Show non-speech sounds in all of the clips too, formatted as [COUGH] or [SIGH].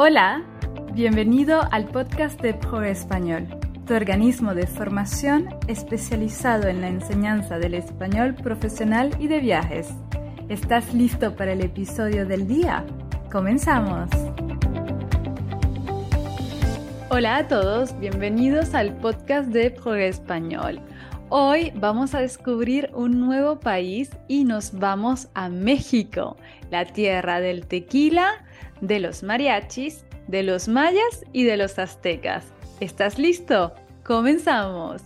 Hola, bienvenido al podcast de Pro Español, tu organismo de formación especializado en la enseñanza del español profesional y de viajes. ¿Estás listo para el episodio del día? ¡Comenzamos! Hola a todos, bienvenidos al podcast de Pro Español. Hoy vamos a descubrir un nuevo país y nos vamos a México, la tierra del tequila, de los mariachis, de los mayas y de los aztecas. ¿Estás listo? ¡Comenzamos!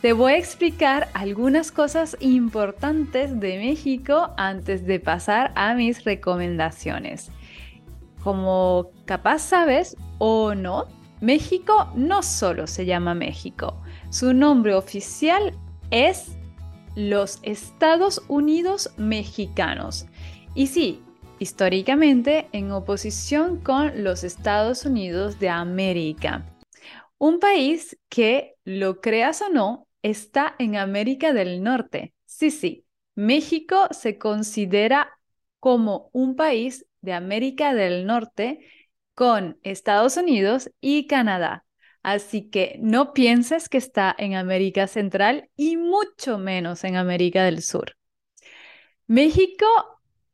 Te voy a explicar algunas cosas importantes de México antes de pasar a mis recomendaciones. Como capaz sabes o no, México no solo se llama México, su nombre oficial es los Estados Unidos mexicanos. Y sí, históricamente en oposición con los Estados Unidos de América. Un país que, lo creas o no, está en América del Norte. Sí, sí, México se considera como un país de América del Norte con Estados Unidos y Canadá. Así que no pienses que está en América Central y mucho menos en América del Sur. México,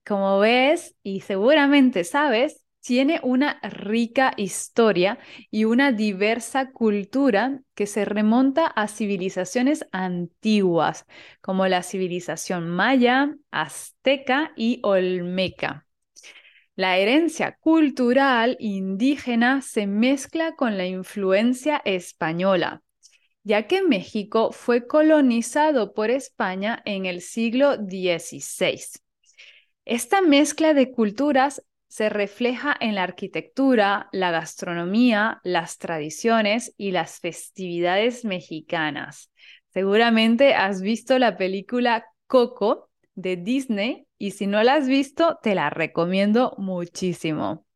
como ves y seguramente sabes, tiene una rica historia y una diversa cultura que se remonta a civilizaciones antiguas, como la civilización maya, azteca y olmeca. La herencia cultural indígena se mezcla con la influencia española, ya que México fue colonizado por España en el siglo XVI. Esta mezcla de culturas se refleja en la arquitectura, la gastronomía, las tradiciones y las festividades mexicanas. Seguramente has visto la película Coco de Disney y si no la has visto, te la recomiendo muchísimo.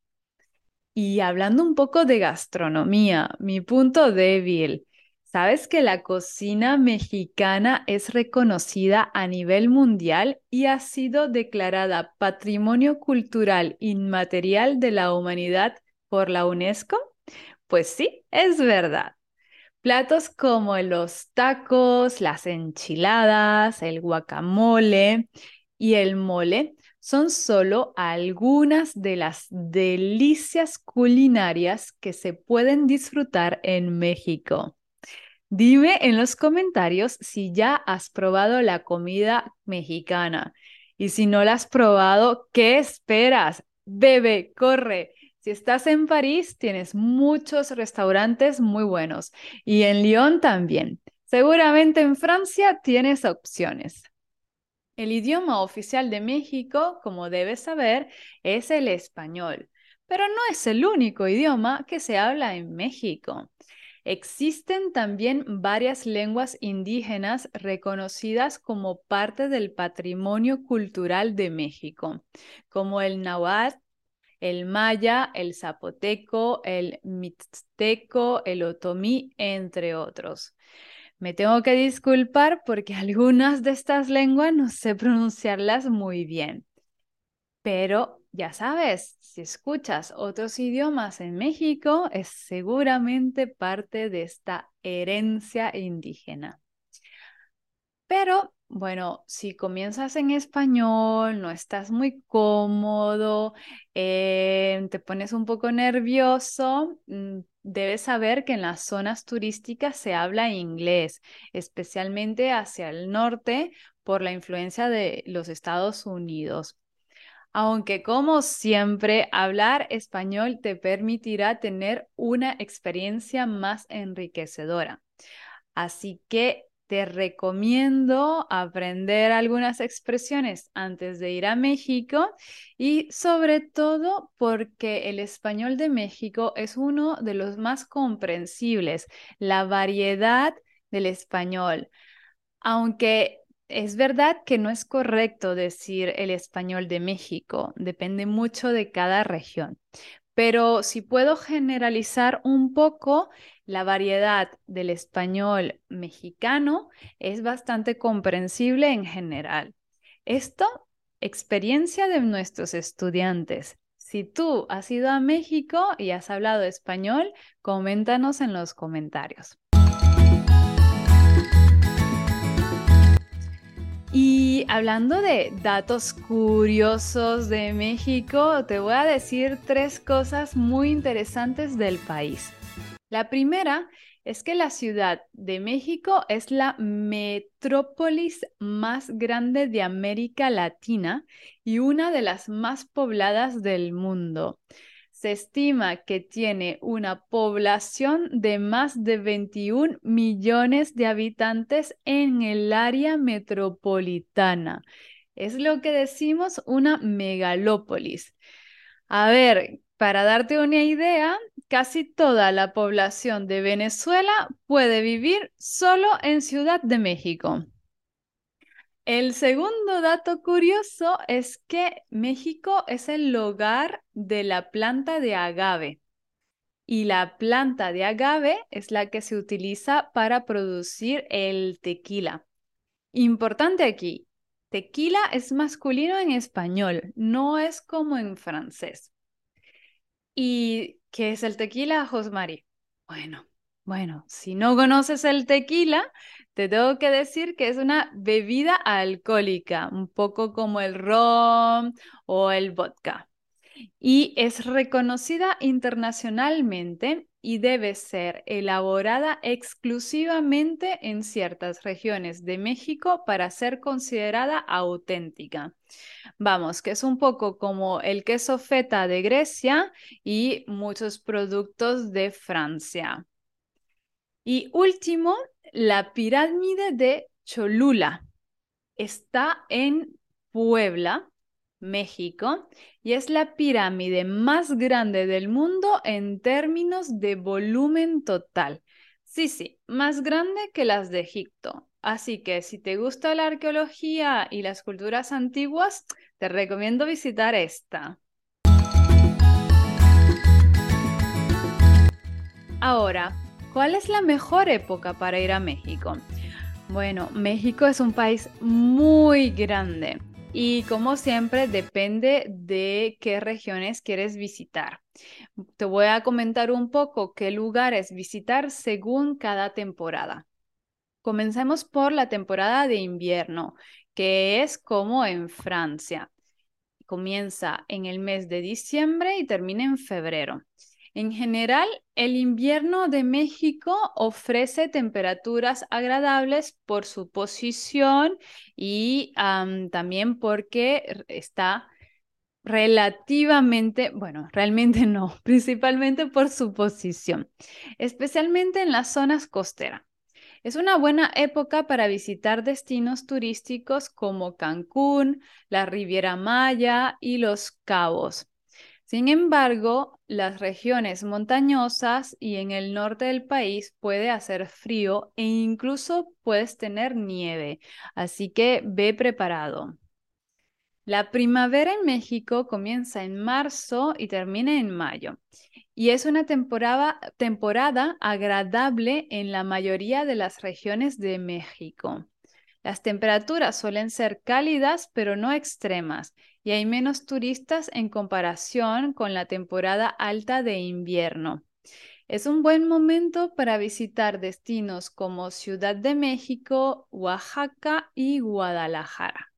Y hablando un poco de gastronomía, mi punto débil. ¿Sabes que la cocina mexicana es reconocida a nivel mundial y ha sido declarada Patrimonio Cultural Inmaterial de la Humanidad por la UNESCO? Pues sí, es verdad. Platos como los tacos, las enchiladas, el guacamole y el mole son solo algunas de las delicias culinarias que se pueden disfrutar en México. Dime en los comentarios si ya has probado la comida mexicana y si no la has probado, ¿qué esperas? Bebe, corre. Si estás en París, tienes muchos restaurantes muy buenos y en Lyon también. Seguramente en Francia tienes opciones. El idioma oficial de México, como debes saber, es el español, pero no es el único idioma que se habla en México. Existen también varias lenguas indígenas reconocidas como parte del patrimonio cultural de México, como el náhuatl, el maya, el zapoteco, el mixteco, el otomí, entre otros. Me tengo que disculpar porque [LAUGHS] algunas de estas lenguas no sé pronunciarlas muy bien. Pero ya sabes, si escuchas otros idiomas en México, es seguramente parte de esta herencia indígena. Pero bueno, si comienzas en español, no estás muy cómodo, eh, te pones un poco nervioso, mm, debes saber que en las zonas turísticas se habla inglés, especialmente hacia el norte por la influencia de los Estados Unidos. Aunque como siempre, hablar español te permitirá tener una experiencia más enriquecedora. Así que te recomiendo aprender algunas expresiones antes de ir a México y sobre todo porque el español de México es uno de los más comprensibles, la variedad del español. Aunque es verdad que no es correcto decir el español de México, depende mucho de cada región. Pero si puedo generalizar un poco, la variedad del español mexicano es bastante comprensible en general. Esto experiencia de nuestros estudiantes. Si tú has ido a México y has hablado español, coméntanos en los comentarios. Hablando de datos curiosos de México, te voy a decir tres cosas muy interesantes del país. La primera es que la Ciudad de México es la metrópolis más grande de América Latina y una de las más pobladas del mundo. Se estima que tiene una población de más de 21 millones de habitantes en el área metropolitana. Es lo que decimos una megalópolis. A ver, para darte una idea, casi toda la población de Venezuela puede vivir solo en Ciudad de México. El segundo dato curioso es que México es el hogar de la planta de agave. Y la planta de agave es la que se utiliza para producir el tequila. Importante aquí, tequila es masculino en español, no es como en francés. ¿Y qué es el tequila, Josmari? Bueno, bueno, si no conoces el tequila, te tengo que decir que es una bebida alcohólica, un poco como el ron o el vodka. Y es reconocida internacionalmente y debe ser elaborada exclusivamente en ciertas regiones de México para ser considerada auténtica. Vamos, que es un poco como el queso feta de Grecia y muchos productos de Francia. Y último, la pirámide de Cholula. Está en Puebla México y es la pirámide más grande del mundo en términos de volumen total. Sí, sí, más grande que las de Egipto. Así que si te gusta la arqueología y las culturas antiguas, te recomiendo visitar esta. Ahora, ¿cuál es la mejor época para ir a México? Bueno, México es un país muy grande y como siempre, depende de qué regiones quieres visitar. Te voy a comentar un poco qué lugares visitar según cada temporada. Comencemos por la temporada de invierno, que es como en Francia. Comienza en el mes de diciembre y termina en febrero. En general, el invierno de México ofrece temperaturas agradables por su posición y también porque está relativamente, bueno, [LAUGHS] realmente no, principalmente por su posición, especialmente en las zonas costeras. Es una buena época para visitar destinos turísticos como Cancún, la Riviera Maya y Los Cabos. Sin embargo, las regiones montañosas y en el norte del país puede hacer frío e incluso puedes tener nieve, así que ve preparado. La primavera en México comienza en marzo y termina en mayo y es una temporada, temporada agradable en la mayoría de las regiones de México. Las temperaturas suelen ser cálidas pero no extremas y hay menos turistas en comparación con la temporada alta de invierno. Es un buen momento para visitar destinos como Ciudad de México, Oaxaca y Guadalajara.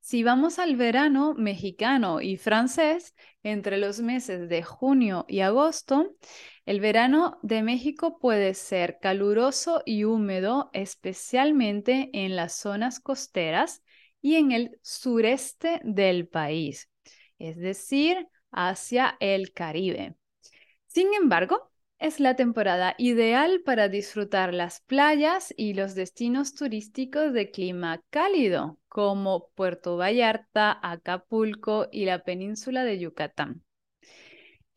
Si vamos al verano mexicano y francés, entre los meses de junio y agosto, el verano de México puede ser caluroso y húmedo, especialmente en las zonas costeras, y en el sureste del país, es decir, hacia el Caribe. Sin embargo, es la temporada ideal para disfrutar las playas y los destinos turísticos de clima cálido, como Puerto Vallarta, Acapulco y la península de Yucatán.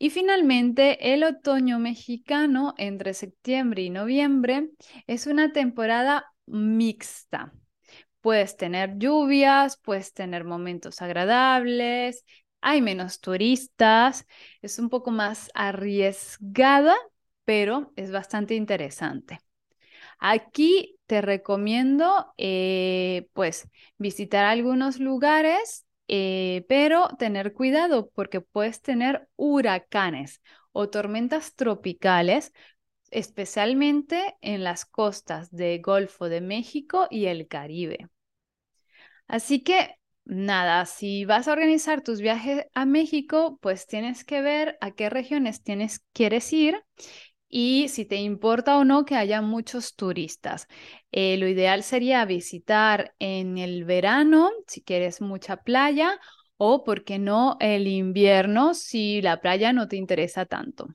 Y finalmente, el otoño mexicano entre septiembre y noviembre es una temporada mixta. Puedes tener lluvias, puedes tener momentos agradables, hay menos turistas, es un poco más arriesgada, pero es bastante interesante. Aquí te recomiendo eh, pues visitar algunos lugares, eh, pero tener cuidado porque puedes tener huracanes o tormentas tropicales, especialmente en las costas del Golfo de México y el Caribe. Así que nada, si vas a organizar tus viajes a México, pues tienes que ver a qué regiones tienes, quieres ir y si te importa o no que haya muchos turistas. Eh, lo ideal sería visitar en el verano, si quieres mucha playa, o, ¿por qué no, el invierno, si la playa no te interesa tanto.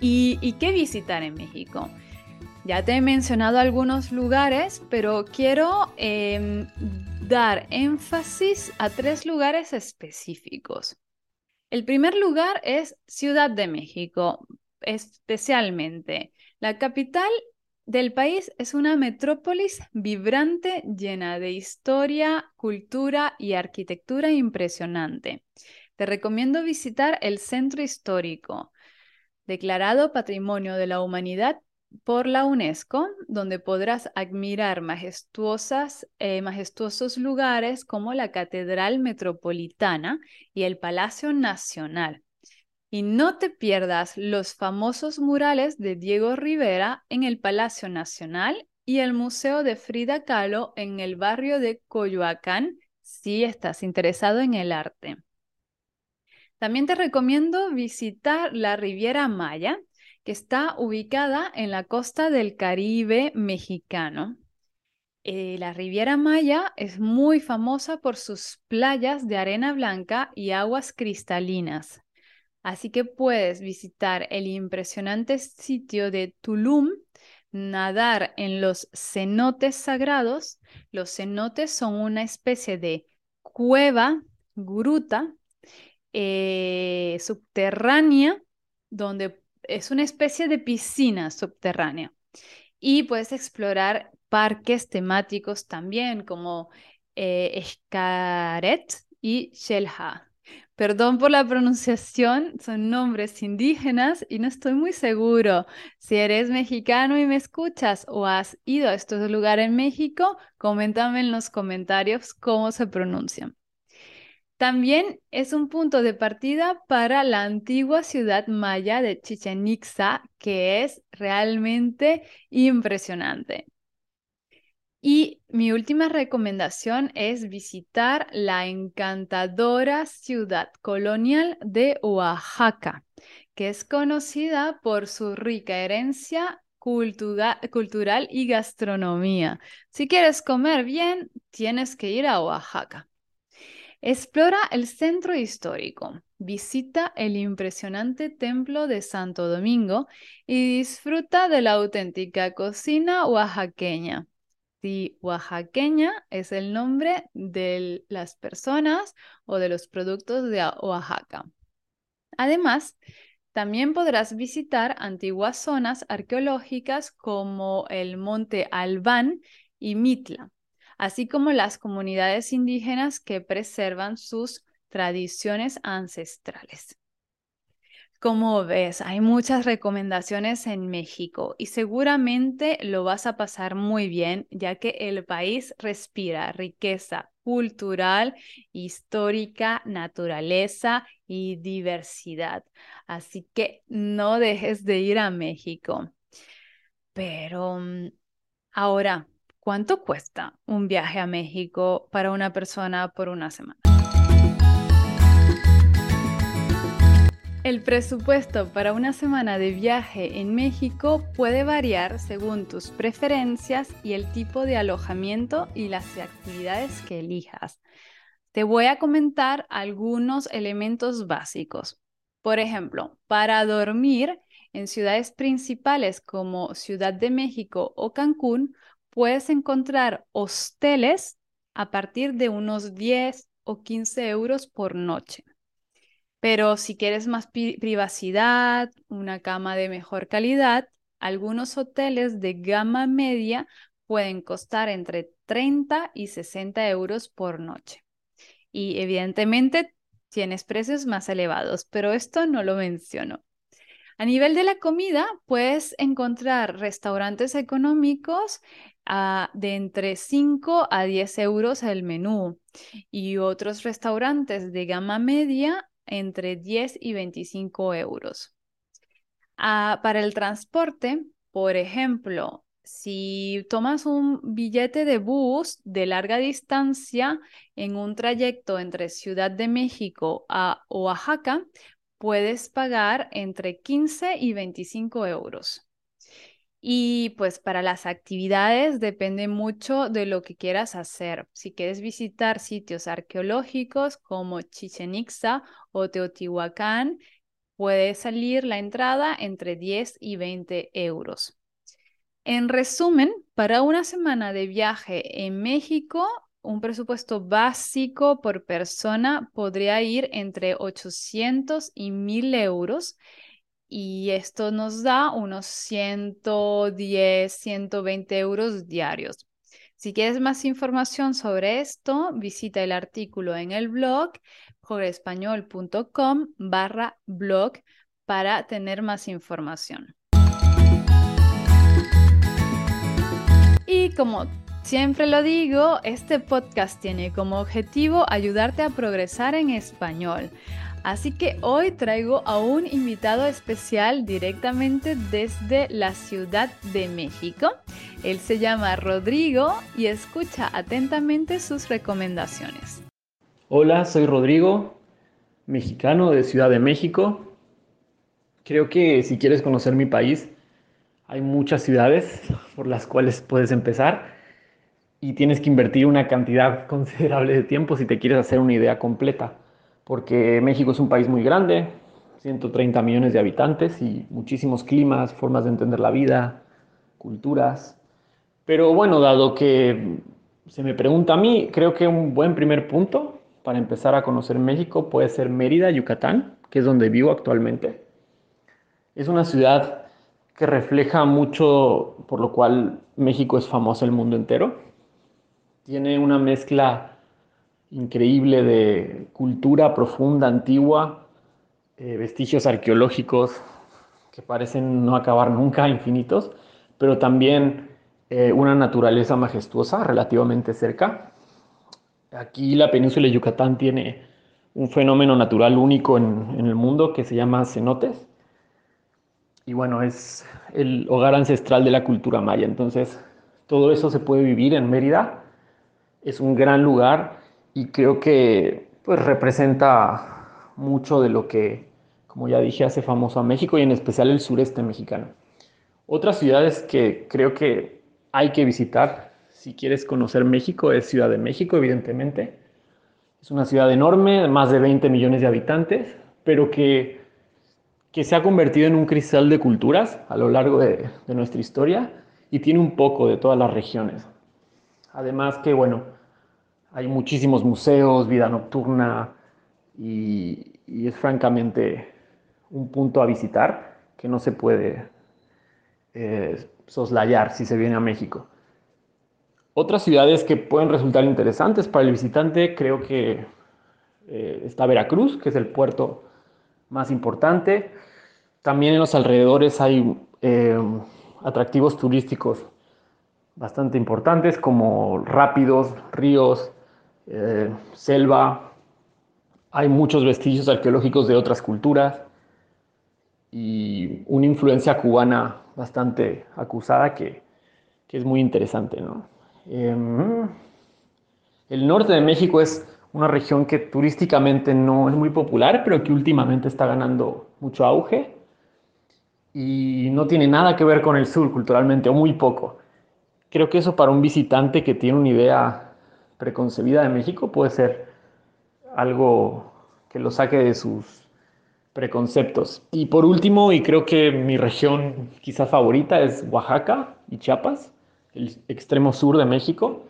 ¿Y, qué visitar en México? Ya te he mencionado algunos lugares, pero quiero em, dar énfasis a tres lugares específicos. El primer lugar es Ciudad de México, especialmente. La capital del país es una metrópolis vibrante, llena de historia, cultura y arquitectura impresionante. Te recomiendo visitar el centro histórico, declarado Patrimonio de la Humanidad por la UNESCO, donde podrás admirar majestuosas, eh, majestuosos lugares como la Catedral Metropolitana y el Palacio Nacional. Y no te pierdas los famosos murales de Diego Rivera en el Palacio Nacional y el Museo de Frida Kahlo en el barrio de Coyoacán, si estás interesado en el arte. También te recomiendo visitar la Riviera Maya, que está ubicada en la costa del Caribe mexicano. Eh, la Riviera Maya es muy famosa por sus playas de arena blanca y aguas cristalinas. Así que puedes visitar el impresionante sitio de Tulum, nadar en los cenotes sagrados. Los cenotes son una especie de cueva, gruta, eh, subterránea, donde es una especie de piscina subterránea. Y puedes explorar parques temáticos también, como eh, y Shelha. Perdón por la pronunciación, son nombres indígenas y no estoy muy seguro. Si eres mexicano y me escuchas o has ido a estos lugares en México, coméntame en los comentarios cómo se pronuncian. También es un punto de partida para la antigua ciudad maya de Chichen Itza, que es realmente impresionante. Y mi última recomendación es visitar la encantadora ciudad colonial de Oaxaca, que es conocida por su rica herencia cultural y gastronomía. Si quieres comer bien, tienes que ir a Oaxaca. Explora el centro histórico, visita el impresionante templo de Santo Domingo y disfruta de la auténtica cocina oaxaqueña. Sí, oaxaqueña es el nombre de las personas o de los productos de Oaxaca. Además, también podrás visitar antiguas zonas arqueológicas como el Monte Albán y Mitla así como las comunidades indígenas que preservan sus tradiciones ancestrales. Como ves, hay muchas recomendaciones en México y seguramente lo vas a pasar muy bien, ya que el país respira riqueza cultural, histórica, naturaleza y diversidad. Así que no dejes de ir a México. Pero mm, ahora, ¿Cuánto cuesta un viaje a México para una persona por una semana? El presupuesto para una semana de viaje en México puede variar según tus preferencias y el tipo de alojamiento y las actividades que elijas. Te voy a comentar algunos elementos básicos. Por ejemplo, para dormir en ciudades principales como Ciudad de México o Cancún, puedes encontrar hosteles a partir de unos 10 o 15 euros por noche. Pero si quieres más privacidad, una cama de mejor calidad, algunos hoteles de gama media pueden costar entre 30 y 60 euros por noche. Y evidentemente tienes precios más elevados, pero esto no lo menciono. A nivel de la comida, puedes encontrar restaurantes económicos de entre 5 a 10 euros el menú y otros restaurantes de gama media entre 10 y 25 euros. Ah, para el transporte, por ejemplo, si tomas un billete de bus de larga distancia en un trayecto entre Ciudad de México a Oaxaca, puedes pagar entre 15 y 25 euros. Y pues para las actividades depende mucho de lo que quieras hacer. Si quieres visitar sitios arqueológicos como Chichen Itza o Teotihuacán, puede salir la entrada entre 10 y 20 euros. En resumen, para una semana de viaje en México, un presupuesto básico por persona podría ir entre 800 y 1000 euros y esto nos da unos 110, 120 euros diarios. Si quieres más información sobre esto, visita el artículo en el blog jorgespañol.com barra blog para tener más información. Y como Siempre lo digo, este podcast tiene como objetivo ayudarte a progresar en español. Así que hoy traigo a un invitado especial directamente desde la Ciudad de México. Él se llama Rodrigo y escucha atentamente sus recomendaciones. Hola, soy Rodrigo, mexicano de Ciudad de México. Creo que si quieres conocer mi país, hay muchas ciudades [LAUGHS] por las cuales puedes empezar y tienes que invertir una cantidad [LAUGHS] considerable de tiempo si te quieres hacer una idea completa, porque México es un país muy grande, 130 millones de habitantes y muchísimos climas, formas de entender la vida, culturas. Pero bueno, dado que se me pregunta a mí, creo que un buen primer punto para empezar a conocer México puede ser Mérida, Yucatán, que es donde vivo actualmente. Es una ciudad que refleja mucho por lo cual México es famoso el mundo entero tiene una mezcla increíble de cultura profunda, antigua, eh, vestigios arqueológicos que parecen no acabar nunca, infinitos, pero también eh, una naturaleza majestuosa relativamente cerca. Aquí la península de Yucatán tiene un fenómeno natural único en, en el mundo que se llama cenotes. Y bueno, es el hogar ancestral de la cultura maya. Entonces, todo eso se puede vivir en Mérida es un gran lugar y creo que pues, representa mucho de lo que, como ya dije, hace famoso a México y en especial el sureste mexicano. Otras ciudades que creo que hay que visitar si quieres conocer México es Ciudad de México, evidentemente. Es una ciudad enorme, más de 20 millones de habitantes, pero que, que se ha convertido en un cristal de culturas a lo largo de, de nuestra historia y tiene un poco de todas las regiones. Además que, bueno, hay muchísimos museos, vida nocturna y, es francamente un punto a visitar que no se puede eh, soslayar si se viene a México. Otras ciudades que pueden resultar interesantes para el visitante, creo que eh, está Veracruz, que es el puerto más importante. También en los alrededores hay eh, atractivos turísticos bastante importantes como rápidos, ríos, eh, selva. Hay muchos vestigios arqueológicos de otras culturas y una influencia cubana bastante acusada que, es muy interesante. Em, el norte de México es una región que turísticamente no es muy popular, pero que últimamente está ganando mucho auge y no tiene nada que ver con el sur culturalmente, o muy poco. Creo que eso para un visitante que tiene una idea preconcebida de México puede ser algo que lo saque de sus preconceptos. Y por último, y creo que mi región quizás favorita es Oaxaca y Chiapas, el extremo sur de México,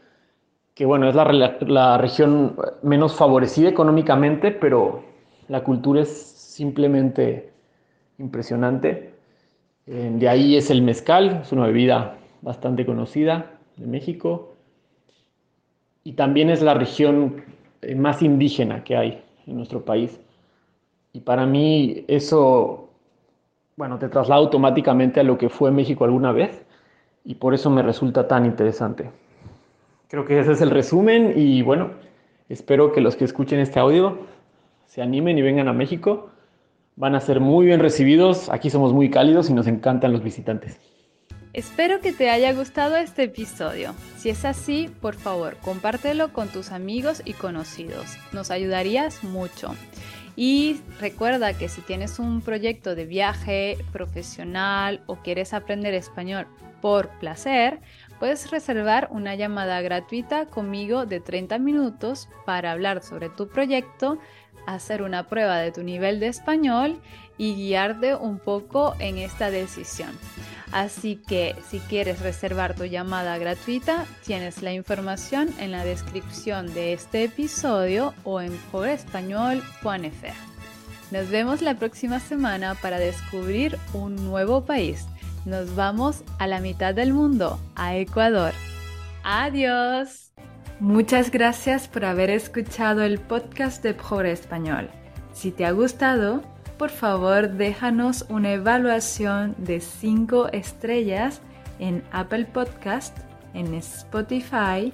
que bueno, es la, la región menos favorecida económicamente, pero la cultura es simplemente impresionante. Eh, de ahí es el mezcal, es una bebida bastante conocida de México y también es la región eh, más indígena que hay en nuestro país. Y para mí eso bueno, te traslada automáticamente a lo que fue México alguna vez y por eso me resulta tan interesante. Creo que ese es el resumen y bueno, espero que los que escuchen este audio se animen y vengan a México. Van a ser muy bien recibidos. Aquí somos muy cálidos y nos encantan los visitantes. Espero que te haya gustado este episodio. Si es así, por favor, compártelo con tus amigos y conocidos. Nos ayudarías mucho. Y recuerda que si tienes un proyecto de viaje profesional o quieres aprender español por placer, puedes reservar una llamada gratuita conmigo de 30 minutos para hablar sobre tu proyecto, hacer una prueba de tu nivel de español y guiarte un poco en esta decisión. Así que si quieres reservar tu llamada gratuita, tienes la información en la descripción de este episodio o en forespañol.fr. Nos vemos la próxima semana para descubrir un nuevo país. Nos vamos a la mitad del mundo, a Ecuador. Adiós. Muchas gracias por haber escuchado el podcast de Pobre Español. Si te ha gustado, por favor déjanos una evaluación de 5 estrellas en Apple Podcast, en Spotify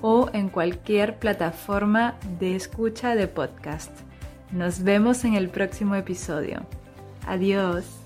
o en cualquier plataforma de escucha de podcast. Nos vemos en el próximo episodio. Adiós.